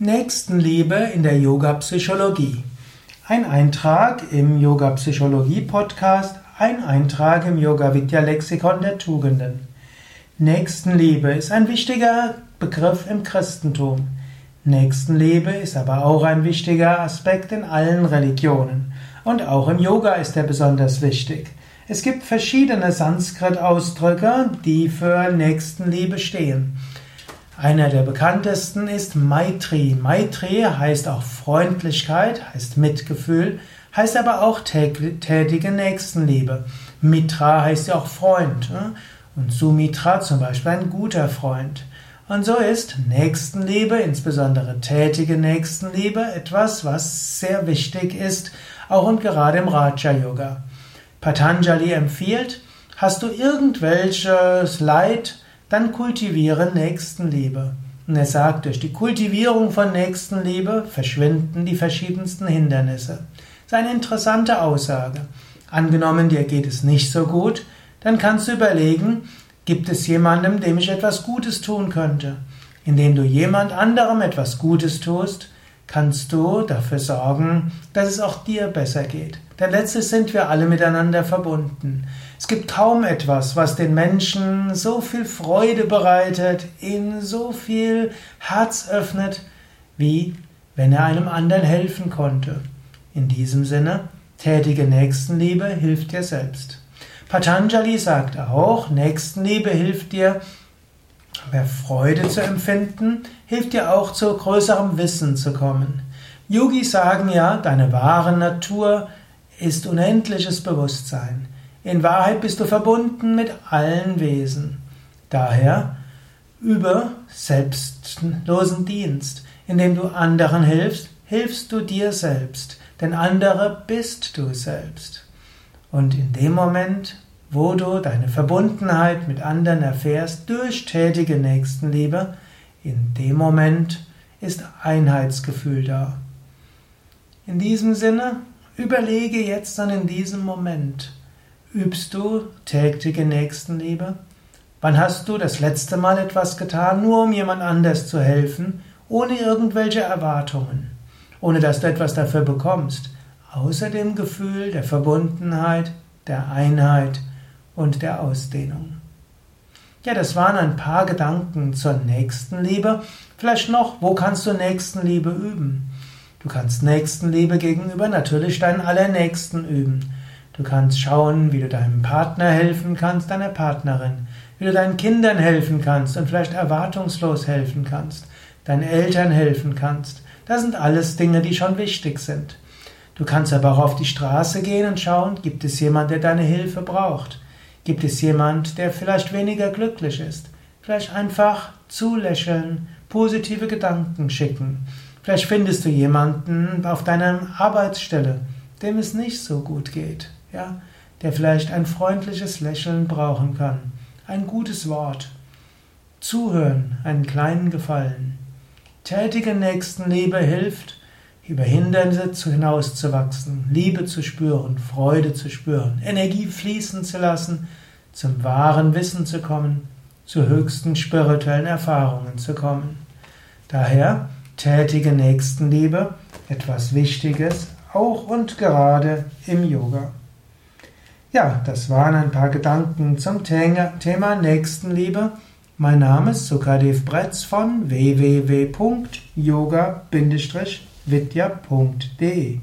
Nächstenliebe in der Yoga-Psychologie. Ein Eintrag im Yoga-Psychologie-Podcast, ein Eintrag im Yoga-Vidya-Lexikon der Tugenden. Nächstenliebe ist ein wichtiger Begriff im Christentum. Nächstenliebe ist aber auch ein wichtiger Aspekt in allen Religionen. Und auch im Yoga ist er besonders wichtig. Es gibt verschiedene Sanskrit-Ausdrücke, die für Nächstenliebe stehen. Einer der bekanntesten ist Maitri. Maitri heißt auch Freundlichkeit, heißt Mitgefühl, heißt aber auch tätige Nächstenliebe. Mitra heißt ja auch Freund. Ne? Und Sumitra zum Beispiel ein guter Freund. Und so ist Nächstenliebe, insbesondere tätige Nächstenliebe, etwas, was sehr wichtig ist, auch und gerade im Raja Yoga. Patanjali empfiehlt, hast du irgendwelches Leid, dann kultiviere Nächstenliebe. Und er sagt, durch die Kultivierung von Nächstenliebe verschwinden die verschiedensten Hindernisse. Das ist eine interessante Aussage. Angenommen, dir geht es nicht so gut, dann kannst du überlegen, gibt es jemandem, dem ich etwas Gutes tun könnte? Indem du jemand anderem etwas Gutes tust, kannst du dafür sorgen, dass es auch dir besser geht. Denn letztlich sind wir alle miteinander verbunden. Es gibt kaum etwas, was den Menschen so viel Freude bereitet, ihnen so viel Herz öffnet, wie wenn er einem anderen helfen konnte. In diesem Sinne, tätige Nächstenliebe hilft dir selbst. Patanjali sagt auch, Nächstenliebe hilft dir, mehr Freude zu empfinden, hilft dir auch zu größerem Wissen zu kommen. Yogis sagen ja, deine wahre Natur ist unendliches Bewusstsein. In Wahrheit bist du verbunden mit allen Wesen. Daher über selbstlosen Dienst. Indem du anderen hilfst, hilfst du dir selbst. Denn andere bist du selbst. Und in dem Moment, wo du deine Verbundenheit mit anderen erfährst durch tätige Nächstenliebe, in dem Moment ist Einheitsgefühl da. In diesem Sinne, überlege jetzt dann in diesem Moment, übst du tägliche Nächstenliebe? Wann hast du das letzte Mal etwas getan, nur um jemand anders zu helfen, ohne irgendwelche Erwartungen, ohne dass du etwas dafür bekommst, außer dem Gefühl der Verbundenheit, der Einheit und der Ausdehnung. Ja, das waren ein paar Gedanken zur Nächstenliebe. Vielleicht noch, wo kannst du Nächstenliebe üben? Du kannst Nächstenliebe gegenüber natürlich deinen Allernächsten üben. Du kannst schauen, wie du deinem Partner helfen kannst, deiner Partnerin, wie du deinen Kindern helfen kannst und vielleicht erwartungslos helfen kannst, deinen Eltern helfen kannst. Das sind alles Dinge, die schon wichtig sind. Du kannst aber auch auf die Straße gehen und schauen, gibt es jemand, der deine Hilfe braucht? Gibt es jemand, der vielleicht weniger glücklich ist? Vielleicht einfach zulächeln, positive Gedanken schicken. Vielleicht findest du jemanden auf deiner Arbeitsstelle, dem es nicht so gut geht, ja, der vielleicht ein freundliches Lächeln brauchen kann, ein gutes Wort, zuhören, einen kleinen Gefallen. Tätige Nächstenliebe hilft, über Hindernisse hinauszuwachsen, Liebe zu spüren, Freude zu spüren, Energie fließen zu lassen, zum wahren Wissen zu kommen, zu höchsten spirituellen Erfahrungen zu kommen. Daher tätige Nächstenliebe, etwas Wichtiges, auch und gerade im Yoga. Ja, das waren ein paar Gedanken zum Thema Nächstenliebe. Mein Name ist Sukadev Bretz von www.yoga- vidya.de